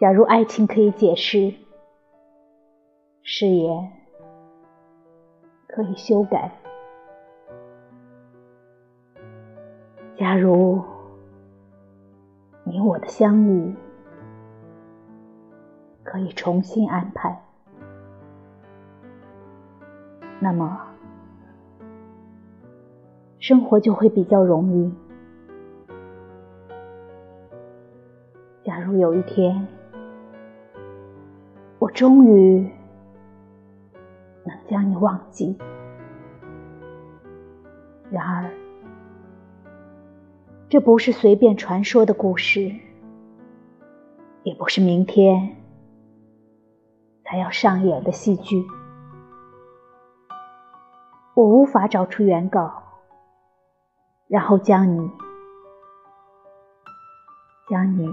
假如爱情可以解释，誓言可以修改。假如你我的相遇可以重新安排，那么生活就会比较容易。假如有一天，终于能将你忘记，然而，这不是随便传说的故事，也不是明天才要上演的戏剧。我无法找出原稿，然后将你，将你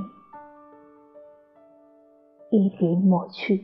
一笔抹去。